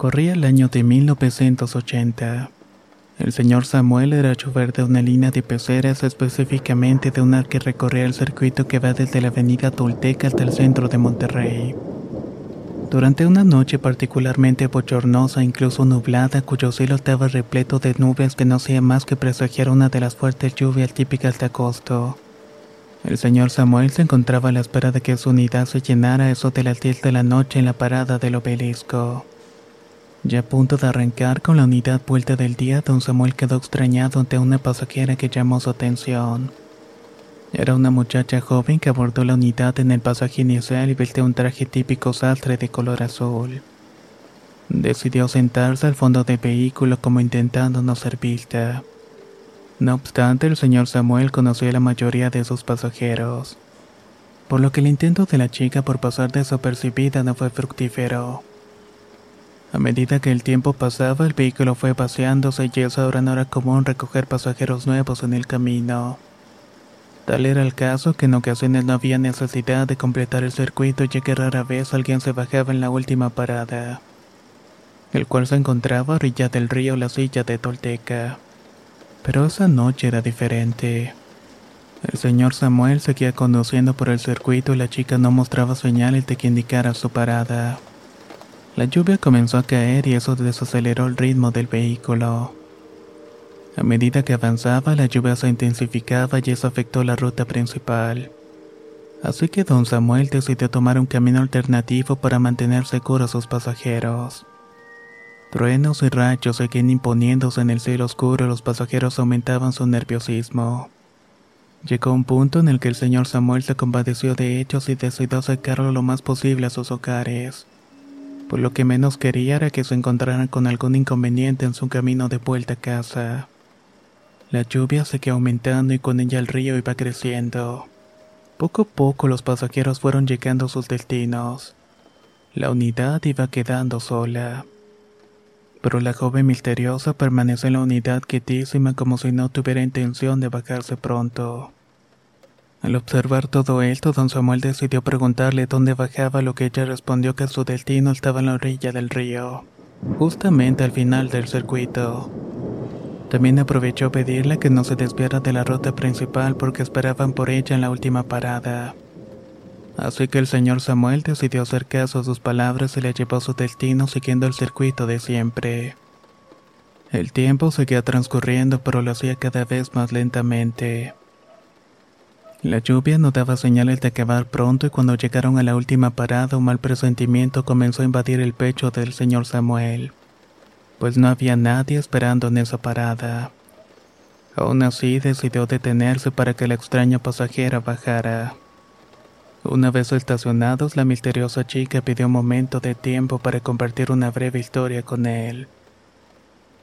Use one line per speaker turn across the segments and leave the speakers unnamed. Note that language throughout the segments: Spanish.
Corría el año de 1980. El señor Samuel era chofer de una línea de peceras, específicamente de una que recorría el circuito que va desde la avenida Tolteca hasta el centro de Monterrey. Durante una noche particularmente bochornosa, incluso nublada, cuyo cielo estaba repleto de nubes que no hacía más que presagiar una de las fuertes lluvias típicas de agosto. El señor Samuel se encontraba a la espera de que su unidad se llenara eso de las 10 de la noche en la parada del obelisco. Ya a punto de arrancar con la unidad vuelta del día, don Samuel quedó extrañado ante una pasajera que llamó su atención. Era una muchacha joven que abordó la unidad en el pasaje inicial y vestía un traje típico sastre de color azul. Decidió sentarse al fondo del vehículo como intentando no ser vista. No obstante, el señor Samuel conocía a la mayoría de sus pasajeros, por lo que el intento de la chica por pasar desapercibida no fue fructífero. A medida que el tiempo pasaba, el vehículo fue paseándose y eso ahora no era común recoger pasajeros nuevos en el camino. Tal era el caso que en ocasiones no había necesidad de completar el circuito ya que rara vez alguien se bajaba en la última parada, el cual se encontraba a orilla del río La Silla de Tolteca. Pero esa noche era diferente. El señor Samuel seguía conduciendo por el circuito y la chica no mostraba señales de que indicara su parada. La lluvia comenzó a caer y eso desaceleró el ritmo del vehículo. A medida que avanzaba, la lluvia se intensificaba y eso afectó la ruta principal. Así que don Samuel decidió tomar un camino alternativo para mantener seguros a sus pasajeros. Truenos y rayos seguían imponiéndose en el cielo oscuro y los pasajeros aumentaban su nerviosismo. Llegó un punto en el que el señor Samuel se compadeció de ellos y decidió sacarlo lo más posible a sus hogares por lo que menos quería era que se encontraran con algún inconveniente en su camino de vuelta a casa. La lluvia seguía aumentando y con ella el río iba creciendo. Poco a poco los pasajeros fueron llegando a sus destinos. La unidad iba quedando sola. Pero la joven misteriosa permaneció en la unidad quietísima como si no tuviera intención de bajarse pronto. Al observar todo esto, don Samuel decidió preguntarle dónde bajaba, lo que ella respondió que su destino estaba en la orilla del río, justamente al final del circuito. También aprovechó pedirle que no se desviara de la ruta principal porque esperaban por ella en la última parada. Así que el señor Samuel decidió hacer caso a sus palabras y le llevó a su destino siguiendo el circuito de siempre. El tiempo seguía transcurriendo pero lo hacía cada vez más lentamente. La lluvia no daba señales de acabar pronto y cuando llegaron a la última parada un mal presentimiento comenzó a invadir el pecho del señor Samuel, pues no había nadie esperando en esa parada. Aún así decidió detenerse para que la extraña pasajera bajara. Una vez estacionados, la misteriosa chica pidió un momento de tiempo para compartir una breve historia con él.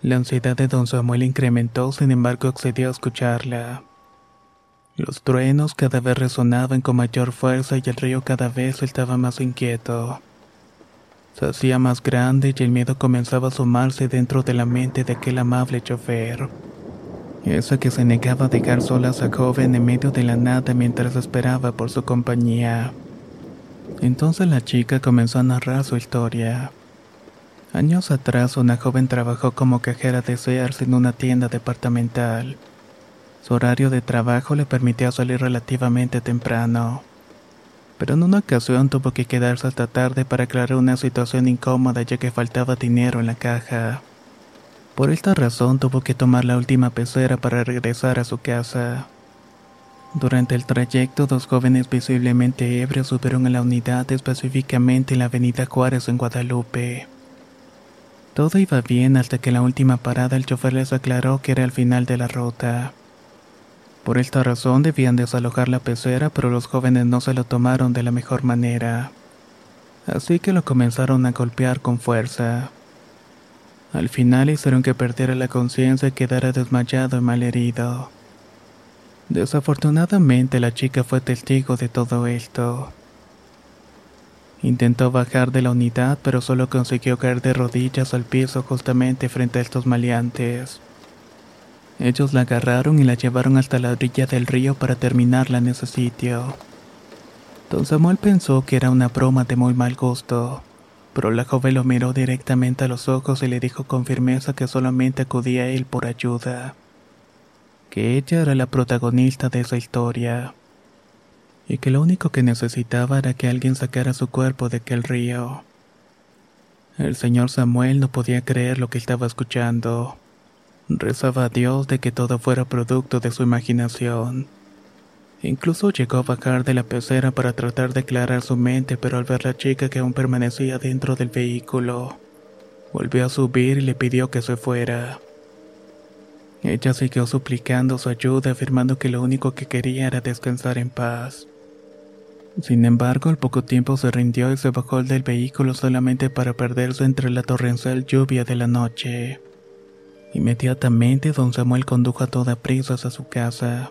La ansiedad de don Samuel incrementó, sin embargo accedió a escucharla. Los truenos cada vez resonaban con mayor fuerza y el río cada vez estaba más inquieto. Se hacía más grande y el miedo comenzaba a sumarse dentro de la mente de aquel amable chofer. Esa que se negaba a dejar sola a esa joven en medio de la nada mientras esperaba por su compañía. Entonces la chica comenzó a narrar su historia. Años atrás, una joven trabajó como cajera de Sears en una tienda departamental. Su horario de trabajo le permitía salir relativamente temprano. Pero en una ocasión tuvo que quedarse hasta tarde para aclarar una situación incómoda ya que faltaba dinero en la caja. Por esta razón tuvo que tomar la última pecera para regresar a su casa. Durante el trayecto, dos jóvenes visiblemente ebrios subieron a la unidad específicamente en la avenida Juárez en Guadalupe. Todo iba bien hasta que en la última parada el chofer les aclaró que era el final de la ruta. Por esta razón debían desalojar la pecera, pero los jóvenes no se lo tomaron de la mejor manera. Así que lo comenzaron a golpear con fuerza. Al final hicieron que perdiera la conciencia y quedara desmayado y malherido. Desafortunadamente la chica fue testigo de todo esto. Intentó bajar de la unidad, pero solo consiguió caer de rodillas al piso justamente frente a estos maleantes. Ellos la agarraron y la llevaron hasta la orilla del río para terminarla en ese sitio. Don Samuel pensó que era una broma de muy mal gusto, pero la joven lo miró directamente a los ojos y le dijo con firmeza que solamente acudía a él por ayuda, que ella era la protagonista de esa historia y que lo único que necesitaba era que alguien sacara su cuerpo de aquel río. El señor Samuel no podía creer lo que estaba escuchando. Rezaba a Dios de que todo fuera producto de su imaginación. Incluso llegó a bajar de la pecera para tratar de aclarar su mente, pero al ver la chica que aún permanecía dentro del vehículo, volvió a subir y le pidió que se fuera. Ella siguió suplicando su ayuda, afirmando que lo único que quería era descansar en paz. Sin embargo, al poco tiempo se rindió y se bajó del vehículo solamente para perderse entre la torrencial lluvia de la noche. Inmediatamente, don Samuel condujo a toda prisa a su casa.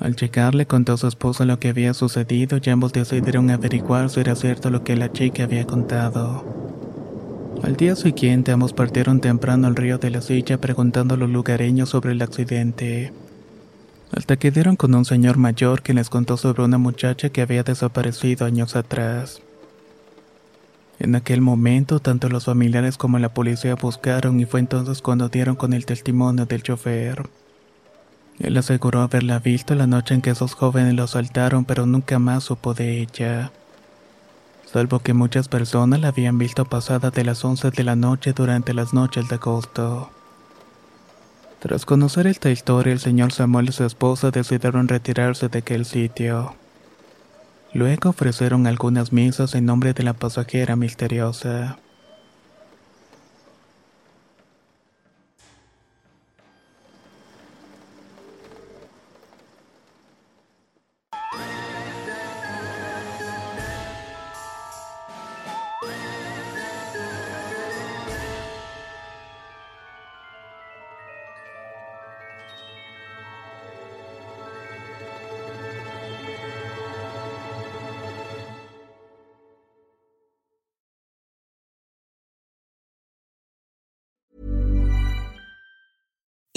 Al llegar le contó a su esposa lo que había sucedido y ambos decidieron averiguar si era cierto lo que la chica había contado. Al día siguiente ambos partieron temprano al río de la Silla preguntando a los lugareños sobre el accidente hasta que dieron con un señor mayor que les contó sobre una muchacha que había desaparecido años atrás. En aquel momento, tanto los familiares como la policía buscaron y fue entonces cuando dieron con el testimonio del chofer. Él aseguró haberla visto la noche en que esos jóvenes lo asaltaron, pero nunca más supo de ella. Salvo que muchas personas la habían visto pasada de las 11 de la noche durante las noches de agosto. Tras conocer esta historia, el señor Samuel y su esposa decidieron retirarse de aquel sitio. Luego ofrecieron algunas misas en nombre de la pasajera misteriosa.